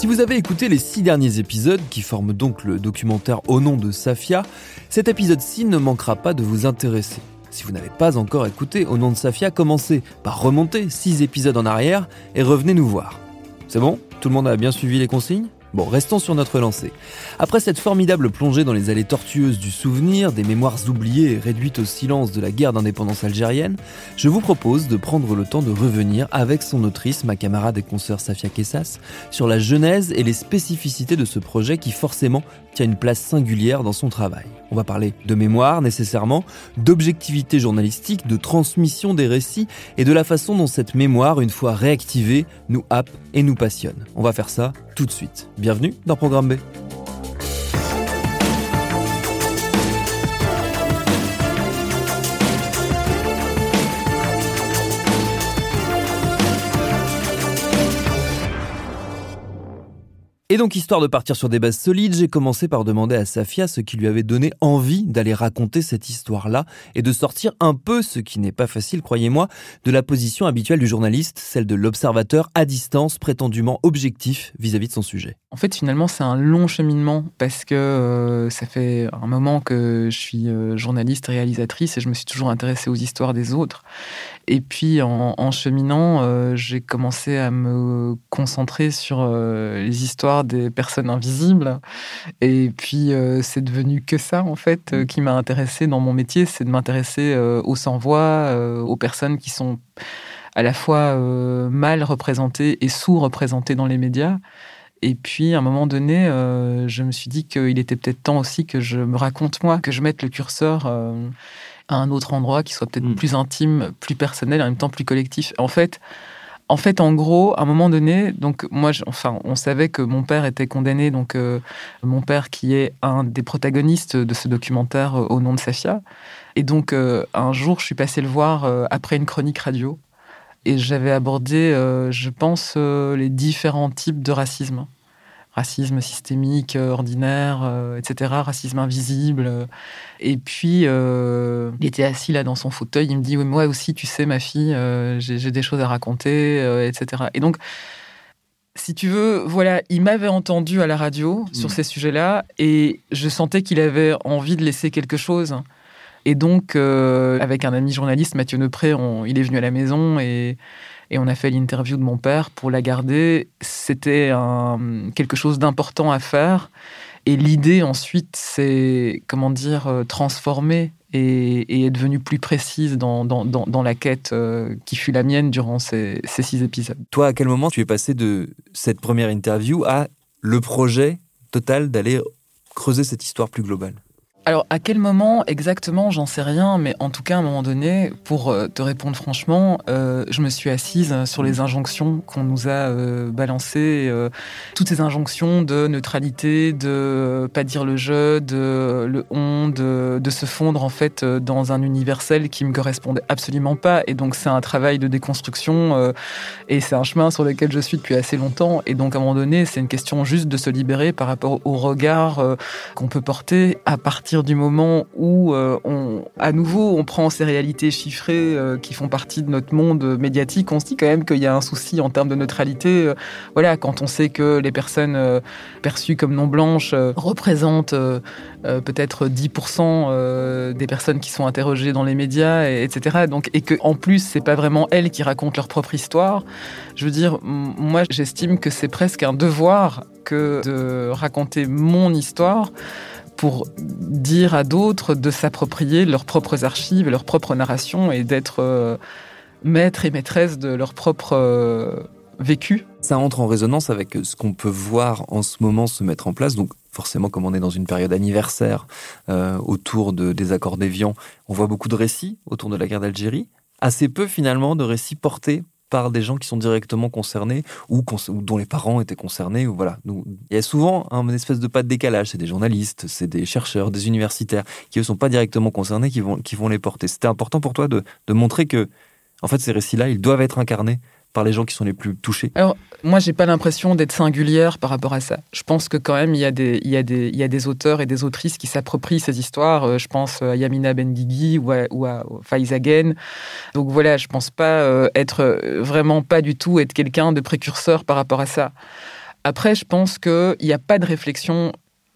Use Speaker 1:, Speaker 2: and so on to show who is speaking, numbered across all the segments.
Speaker 1: Si vous avez écouté les six derniers épisodes, qui forment donc le documentaire Au nom de Safia, cet épisode-ci ne manquera pas de vous intéresser. Si vous n'avez pas encore écouté Au nom de Safia, commencez par remonter six épisodes en arrière et revenez nous voir. C'est bon? Tout le monde a bien suivi les consignes? Bon, restons sur notre lancée. Après cette formidable plongée dans les allées tortueuses du souvenir, des mémoires oubliées et réduites au silence de la guerre d'indépendance algérienne, je vous propose de prendre le temps de revenir avec son autrice, ma camarade et consoeur Safia Kessas, sur la genèse et les spécificités de ce projet qui forcément tient une place singulière dans son travail. On va parler de mémoire nécessairement, d'objectivité journalistique, de transmission des récits et de la façon dont cette mémoire, une fois réactivée, nous happe et nous passionne. On va faire ça tout de suite. Bienvenue dans Programme B. Et donc, histoire de partir sur des bases solides, j'ai commencé par demander à Safia ce qui lui avait donné envie d'aller raconter cette histoire-là et de sortir un peu, ce qui n'est pas facile, croyez-moi, de la position habituelle du journaliste, celle de l'observateur à distance, prétendument objectif vis-à-vis de son sujet.
Speaker 2: En fait, finalement, c'est un long cheminement parce que euh, ça fait un moment que je suis euh, journaliste, réalisatrice et je me suis toujours intéressée aux histoires des autres. Et puis, en, cheminant, euh, j'ai commencé à me concentrer sur les histoires des personnes invisibles. Et puis, c'est devenu que ça, en fait, qui m'a intéressé dans mon métier, c'est de m'intéresser aux sans-voix, aux personnes qui sont à la fois mal représentées et sous-représentées dans les médias. Et puis, à un moment donné, euh, je me suis dit qu'il était peut-être temps aussi que je me raconte moi, que je mette le curseur euh, à un autre endroit qui soit peut-être mm. plus intime, plus personnel, en même temps plus collectif. En fait, en fait, en gros, à un moment donné, donc moi, enfin, on savait que mon père était condamné, donc euh, mon père qui est un des protagonistes de ce documentaire au nom de Safia. Et donc, un jour, je suis passé le voir après une chronique radio et j'avais abordé, euh, je pense, euh, les différents types de racisme. Racisme systémique, euh, ordinaire, etc. Racisme invisible. Et puis, il était assis là dans son fauteuil. Il me dit, oui, moi aussi, tu sais, ma fille, j'ai des choses à raconter, etc. Et donc, si tu veux, voilà, il m'avait entendu à la radio sur mmh. ces sujets-là et je sentais qu'il avait envie de laisser quelque chose. Et donc, euh, avec un ami journaliste, Mathieu Neupré, il est venu à la maison et, on a fait l'interview de mon père pour la garder. C'était quelque chose d'important à faire. Et l'idée ensuite, c'est, comment dire, euh, transformer et, est devenue plus précise dans, la quête euh, qui fut la mienne durant ces six épisodes.
Speaker 1: Toi, à quel moment tu es passé de cette première interview à le projet total d'aller creuser cette histoire plus globale?
Speaker 2: Alors, à quel moment exactement, j'en sais rien, mais en tout cas, à un moment donné, pour euh, te répondre franchement, euh, je me suis assise sur les injonctions qu'on nous a euh, balancées, toutes ces injonctions de neutralité, de pas dire le jeu, de le on, de, de, se fondre en fait dans un universel qui me correspondait absolument pas. Et donc, c'est un travail de déconstruction et c'est un chemin sur lequel je suis depuis assez longtemps. Et donc, à un moment donné, c'est une question juste de se libérer par rapport au regard qu'on peut porter à partir du moment où euh, à nouveau, on prend ces réalités chiffrées euh, qui font partie de notre monde médiatique, on se dit quand même qu'il y a un souci en termes de neutralité. Euh, voilà, quand on sait que les personnes perçues comme non blanches représentent peut-être 10% des personnes qui sont interrogées dans les médias, et, etc. Donc, et que en plus, c'est pas vraiment elles qui racontent leur propre histoire. Je veux dire, moi, j'estime que c'est presque un devoir que de raconter mon histoire pour dire à d'autres de s'approprier leurs propres archives, leurs propres narrations et d'être euh, maîtres et maîtresses de leur propre euh, vécu.
Speaker 1: Ça entre en résonance avec ce qu'on peut voir en ce moment se mettre en place. Donc forcément, comme on est dans une période anniversaire euh, autour de, des accords d'Évian, on voit beaucoup de récits autour de la guerre d'Algérie. Assez peu finalement de récits portés par des gens qui sont directement concernés ou, dont les parents étaient concernés. Ou voilà. il y a souvent un espèce de pas de décalage. C'est des journalistes, c'est des chercheurs, des universitaires qui ne sont pas directement concernés qui vont, qui vont les porter. C'était important pour toi de, de montrer que, en fait, ces récits-là, ils doivent être incarnés par les gens qui sont les plus touchés
Speaker 2: Alors, moi, j'ai pas l'impression d'être singulière par rapport à ça. Je pense que quand même, il y a des, y y a des auteurs et des autrices qui s'approprient ces histoires. Euh, je pense à Yamina Benguigui ou à, ou à Donc voilà, je pense pas euh, être euh, vraiment pas du tout être quelqu'un de précurseur par rapport à ça. Après, je pense qu'il n'y a pas de réflexion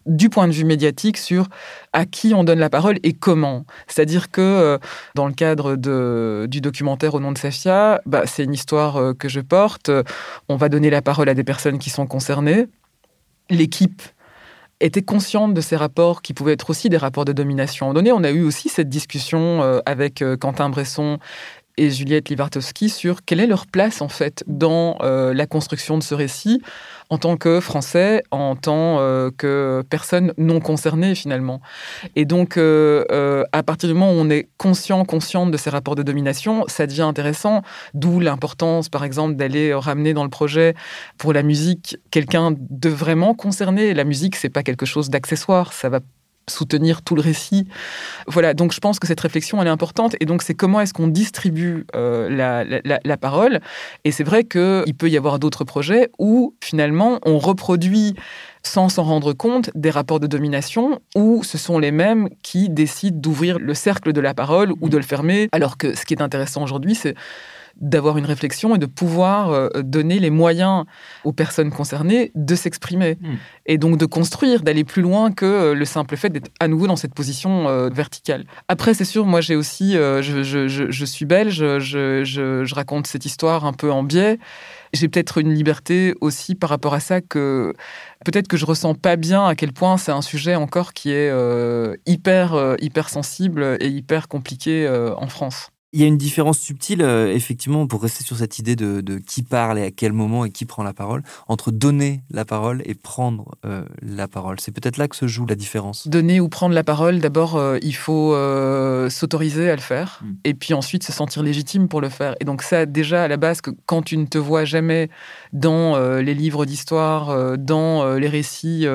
Speaker 2: du point de vue médiatique sur à qui on donne la parole et comment. C'est-à-dire que euh, dans le cadre de, du documentaire Au nom de Safia, bah, c'est une histoire euh, que je porte. On va donner la parole à des personnes qui sont concernées. L'équipe était consciente de ces rapports qui pouvaient être aussi des rapports de domination. Donné, on a eu aussi cette discussion euh, avec Quentin Bresson et Juliette Livartowski sur quelle est leur place en fait dans la construction de ce récit en tant que Français, en tant euh, que personne non concernée finalement. Et donc, euh, euh, à partir du moment où on est conscient, consciente de ces rapports de domination, ça devient intéressant. D'où l'importance, par exemple, d'aller ramener dans le projet pour la musique quelqu'un de vraiment concerné. La musique, c'est pas quelque chose d'accessoire. Ça va soutenir tout le récit. Voilà, donc je pense que cette réflexion, elle est importante. Et donc, c'est comment est-ce qu'on distribue euh, la, parole. Et c'est vrai qu'il peut y avoir d'autres projets où, finalement, on reproduit sans s'en rendre compte des rapports de domination où ce sont les mêmes qui décident d'ouvrir le cercle de la parole ou de le fermer. Alors que ce qui est intéressant aujourd'hui, c'est d'avoir une réflexion et de pouvoir euh, donner les moyens aux personnes concernées de s'exprimer. Hmm. Et donc de construire, d'aller plus loin que euh, le simple fait d'être à nouveau dans cette position euh, verticale. Après, c'est sûr, moi j'ai aussi, je, suis belge, je, raconte cette histoire un peu en biais. J'ai peut-être une liberté aussi par rapport à ça que peut-être que je ressens pas bien à quel point c'est un sujet encore qui est hyper, hyper sensible et hyper compliqué en France.
Speaker 1: Il y a une différence subtile, euh, effectivement, pour rester sur cette idée de, qui parle et à quel moment et qui prend la parole, entre donner la parole et prendre euh, la parole. C'est peut-être là que se joue la différence.
Speaker 2: Donner ou prendre la parole, d'abord, euh, il faut s'autoriser à le faire, hmm. et puis ensuite se sentir légitime pour le faire. Et donc ça, déjà, à la base, que quand tu ne te vois jamais dans les livres d'histoire, dans les récits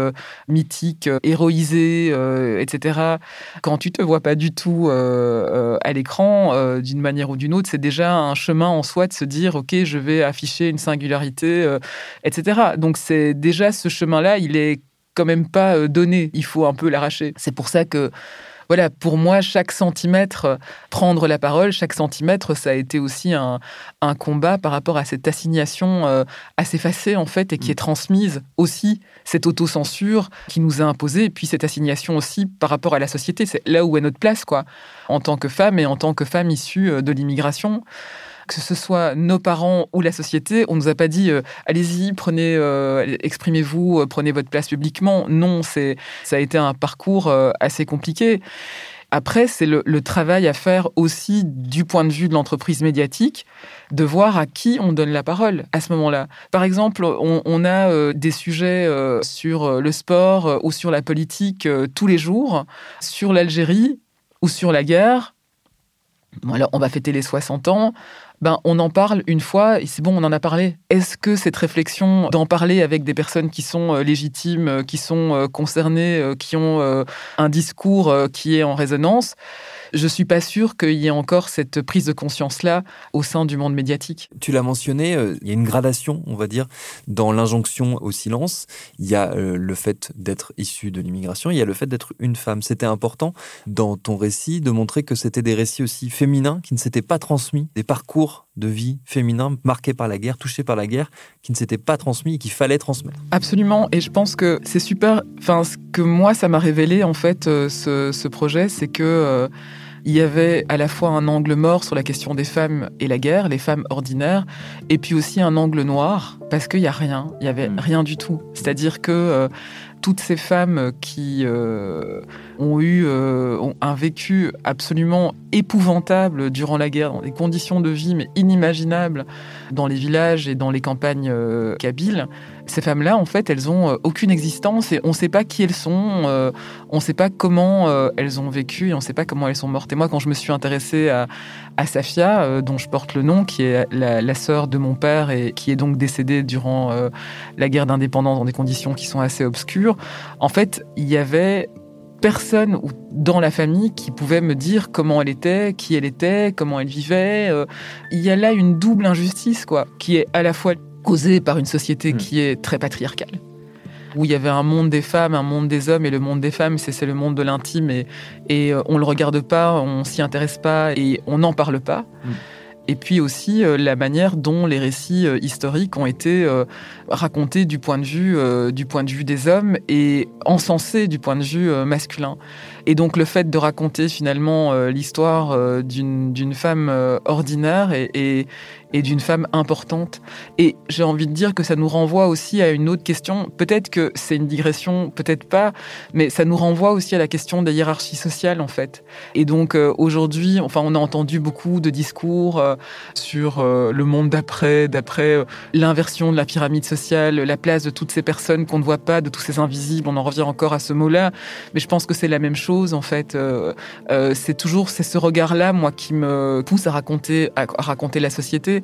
Speaker 2: mythiques, héroïsés, etc., quand tu te vois pas du tout à l'écran, d'une manière ou d'une autre, c'est déjà un chemin en soi de se dire, OK, je vais afficher une singularité, euh, etc. Donc c'est déjà ce chemin-là, il est quand même pas euh, donné, il faut un peu l'arracher. C'est pour ça que voilà, pour moi, chaque centimètre, prendre la parole, chaque centimètre, ça a été aussi un, combat par rapport à cette assignation euh, assez facée, en fait, et qui est transmise aussi, cette autocensure qui nous a imposé, et puis cette assignation aussi par rapport à la société. C'est là où est notre place, quoi, en tant que femme et en tant que femme issue euh, de l'immigration que ce soit nos parents ou la société, on nous a pas dit euh, allez-y, prenez, euh, exprimez-vous, euh, prenez votre place publiquement. Non, c'est ça a été un parcours assez compliqué. Après, c'est le, travail à faire aussi du point de vue de l'entreprise médiatique, de voir à qui on donne la parole à ce moment-là. Par exemple, on, a des sujets sur le sport ou sur la politique tous les jours, sur l'Algérie ou sur la guerre. alors, on va fêter les 60 ans ben, on en parle une fois c'est bon, on en a parlé. Est-ce que cette réflexion d'en parler avec des personnes qui sont euh, légitimes, euh, qui sont euh, concernées, qui ont un discours qui est en résonance, je suis pas sûr qu'il y ait encore cette prise de conscience-là au sein du monde médiatique.
Speaker 1: Tu l'as mentionné, euh, il y a une gradation, on va dire, dans l'injonction au silence. Il y a euh, le fait d'être issu de l'immigration, il y a le fait d'être une femme. C'était important dans ton récit de montrer que c'était des récits aussi féminins qui ne s'étaient pas transmis, des parcours de vie féminins marqués par la guerre, touchés par la guerre, qui ne s'étaient pas transmis et qu'il fallait transmettre.
Speaker 2: Absolument, et je pense que c'est super. Enfin, ce que moi, ça m'a révélé en fait, euh, ce, ce projet, c'est que il y avait à la fois un angle mort sur la question des femmes et la guerre, les femmes ordinaires, et puis aussi un angle noir, parce qu'il n'y a rien, il n'y avait mm. rien du tout. C'est-à-dire que euh, toutes ces femmes qui euh, ont eu euh, un vécu absolument épouvantable durant la guerre, dans des conditions de vie mais inimaginables dans les villages et dans les campagnes kabyles, ces femmes-là, en fait, elles ont aucune existence et on ne sait pas qui elles sont, on ne sait pas comment elles ont vécu et on ne sait pas comment elles sont mortes. Et moi, quand je me suis intéressée à, Safia, dont je porte le nom, qui est la, la sœur de mon père et qui est donc décédée durant la guerre d'indépendance dans des conditions qui sont assez obscures, en fait, il y avait personne dans la famille qui pouvait me dire comment elle était, qui elle était, comment elle vivait. Euh, il y a là une double injustice, quoi, qui est à la fois causée par une société hmm. qui est très patriarcale, où il y avait un monde des femmes, un monde des hommes, et le monde des femmes, c'est le monde de l'intime, et, et euh, on le regarde pas, on s'y intéresse pas, et on n'en parle pas. Hmm et puis aussi euh, la manière dont les récits euh, historiques ont été euh, racontés du point de vue du point de vue des hommes et encensés du point de vue masculin. Et donc le fait de raconter finalement l'histoire d'une femme ordinaire et, et d'une femme importante. Et j'ai envie de dire que ça nous renvoie aussi à une autre question. Peut-être que c'est une digression, peut-être pas, mais ça nous renvoie aussi à la question des hiérarchies sociales en fait. Et donc euh, aujourd'hui, enfin, on a entendu beaucoup de discours euh, sur euh, le monde d'après, d'après l'inversion de la pyramide sociale, la place de toutes ces personnes qu'on ne voit pas, de tous ces invisibles. On en revient encore à ce mot-là, mais je pense que c'est la même chose en fait. c'est toujours c'est ce regard-là, moi, qui me pousse à raconter à raconter la société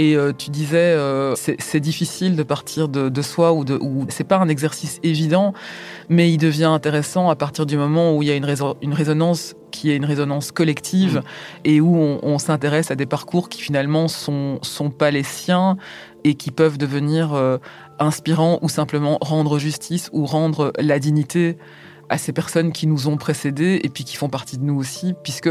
Speaker 2: et euh, tu disais, euh, c'est difficile de partir de, soi ou, de, ou c'est pas un exercice évident, mais il devient intéressant à partir du moment où il y a une, une résonance qui est une résonance collective mmh. et où on, s'intéresse à des parcours qui finalement sont, sont pas les siens et qui peuvent devenir euh, inspirants ou simplement rendre justice ou rendre la dignité à ces personnes qui nous ont précédés et puis qui font partie de nous aussi, puisque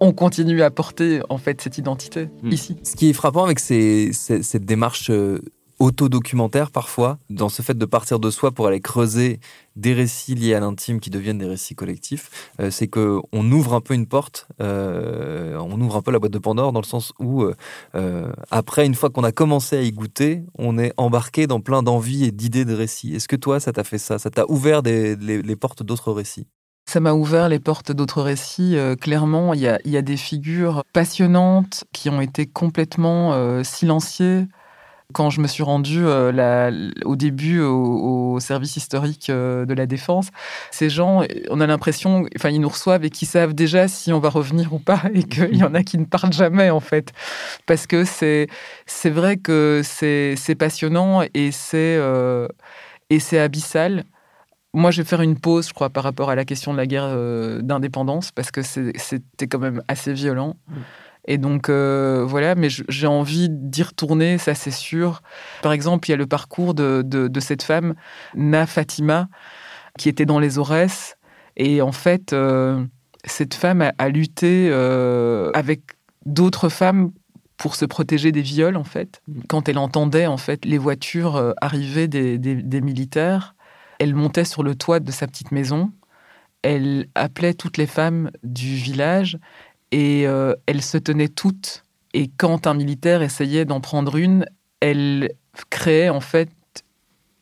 Speaker 2: on continue à porter en fait cette identité hmm. ici.
Speaker 1: Ce qui est frappant avec cette démarche euh, autodocumentaire parfois, dans ce fait de partir de soi pour aller creuser des récits liés à l'intime qui deviennent des récits collectifs, euh, c'est que on ouvre un peu une porte, euh, on ouvre un peu la boîte de Pandore dans le sens où après, une fois qu'on a commencé à y goûter, on est embarqué dans plein d'envies et d'idées de récits. Est-ce que toi, ça t'a fait ça? Ça t'a ouvert les portes d'autres récits?
Speaker 2: Ça m'a ouvert les portes d'autres récits. Euh, clairement, il y a, des figures passionnantes qui ont été complètement euh, silenciées. Quand je me suis rendue euh, au début au, service historique de la défense, ces gens, on a l'impression, enfin, ils nous reçoivent et qu'ils savent déjà si on va revenir ou pas, et qu'il y en a qui ne parlent jamais en fait, parce que c'est vrai que c'est passionnant et c'est c'est abyssal. Moi, je vais faire une pause, je crois, par rapport à la question de la guerre euh, d'indépendance, parce que c'était quand même assez violent. Mm. Et donc, euh, voilà, mais j'ai envie d'y retourner, ça c'est sûr. Par exemple, il y a le parcours de, cette femme, Na Fatima, qui était dans les Aurès. Et en fait, euh, cette femme a, lutté avec d'autres femmes pour se protéger des viols, en fait. Quand elle entendait, en fait, les voitures arriver des militaires, elle montait sur le toit de sa petite maison, elle appelait toutes les femmes du village et euh, elles se tenaient toutes. Et quand un militaire essayait d'en prendre une, elle créait en fait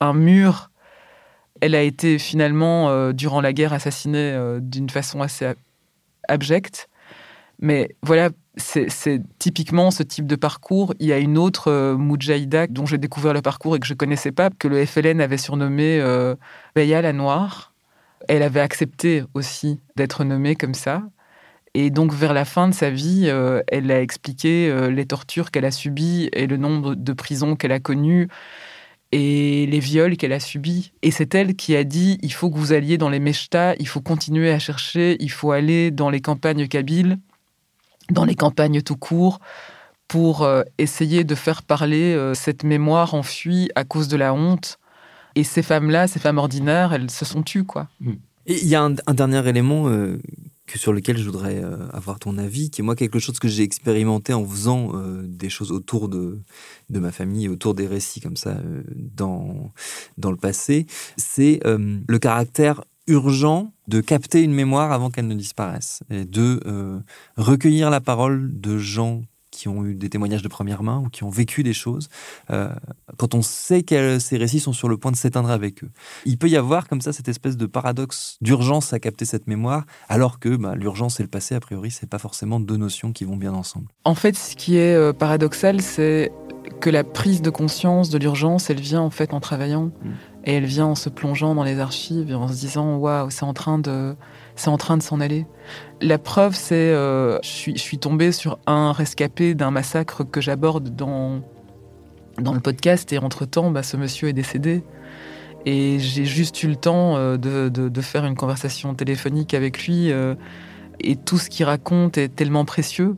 Speaker 2: un mur. Elle a été finalement, euh, durant la guerre, assassinée euh, d'une façon assez abjecte. Mais voilà, c'est typiquement ce type de parcours. Il y a une autre euh, dont j'ai découvert le parcours et que je connaissais pas, que le FLN avait surnommé euh, Beya la Noire. Elle avait accepté aussi d'être nommée comme ça. Et donc, vers la fin de sa vie, euh, elle a expliqué euh, les tortures qu'elle a subies et le nombre de prisons qu'elle a connues et les viols qu'elle a subis. Et c'est elle qui a dit il faut que vous alliez dans les Mechta, il faut continuer à chercher, il faut aller dans les campagnes kabyles dans les campagnes tout court, pour euh, essayer de faire parler cette mémoire enfuie à cause de la honte. Et ces femmes-là, ces femmes ordinaires, elles se sont tues, quoi.
Speaker 3: Il y a un, dernier élément sur lequel je voudrais avoir ton avis, qui est moi quelque chose que j'ai expérimenté en faisant des choses autour de, de ma famille, autour des récits comme ça dans, dans le passé. C'est le caractère urgent de capter une mémoire avant qu'elle ne disparaisse et de euh, recueillir la parole de gens qui ont eu des témoignages de première main ou qui ont vécu des choses, euh, quand on sait que ces récits sont sur le point de s'éteindre avec eux. Il peut y avoir comme ça cette espèce de paradoxe d'urgence à capter cette mémoire, alors que bah, l'urgence et le passé, a priori, c'est pas forcément deux notions qui vont bien ensemble.
Speaker 2: En fait, ce qui est euh, paradoxal, c'est que la prise de conscience de l'urgence, elle vient en fait en travaillant. Mm. Et elle vient en se plongeant dans les archives et en se disant waouh, c'est en train de, c'est en train de s'en aller. La preuve, c'est, euh, je suis, tombée sur un rescapé d'un massacre que j'aborde dans dans le podcast et entre temps, bah, ce monsieur est décédé. Et j'ai juste eu le temps euh, de, de, de, faire une conversation téléphonique avec lui. Euh, et tout ce qu'il raconte est tellement précieux.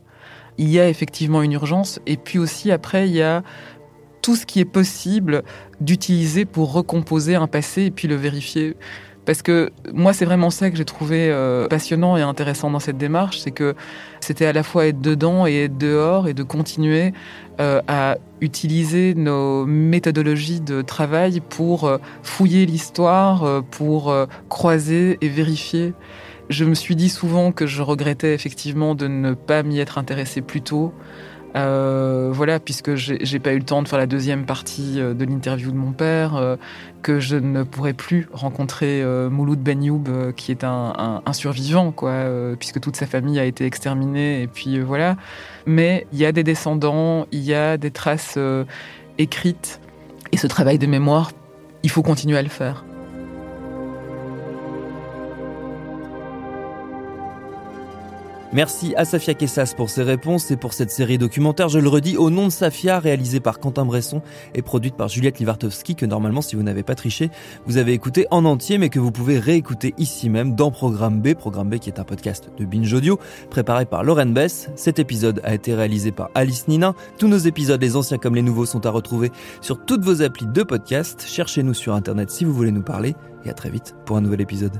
Speaker 2: Il y a effectivement une urgence. Et puis aussi, après, il y a tout ce qui est possible d'utiliser pour recomposer un passé et puis le vérifier. Parce que moi, c'est vraiment ça que j'ai trouvé euh, passionnant et intéressant dans cette démarche, c'est que c'était à la fois être dedans et être dehors et de continuer euh, à utiliser nos méthodologies de travail pour euh, fouiller l'histoire, pour croiser et vérifier. Je me suis dit souvent que je regrettais effectivement de ne pas m'y être intéressé plus tôt, euh, voilà, puisque j'ai pas eu le temps de faire la deuxième partie euh, de l'interview de mon père, euh, que je ne pourrais plus rencontrer Mouloud Ben Youb, qui est un, survivant, quoi, puisque toute sa famille a été exterminée, et puis voilà. Mais il y a des descendants, il y a des traces écrites, et ce travail de mémoire, il faut continuer à le faire.
Speaker 1: Merci à Safia Kessas pour ses réponses et pour cette série documentaire, je le redis, au nom de Safia, réalisée par Quentin Bresson et produite par Juliette Livartowski, que normalement, si vous n'avez pas triché, vous avez écouté en entier, mais que vous pouvez réécouter ici même dans Programme B, Programme B qui est un podcast de Binge Audio, préparé par Lauren Bess. Cet épisode a été réalisé par Alice Nina. Tous nos épisodes, les anciens comme les nouveaux, sont à retrouver sur toutes vos applis de podcast. Cherchez-nous sur Internet si vous voulez nous parler, et à très vite pour un nouvel épisode.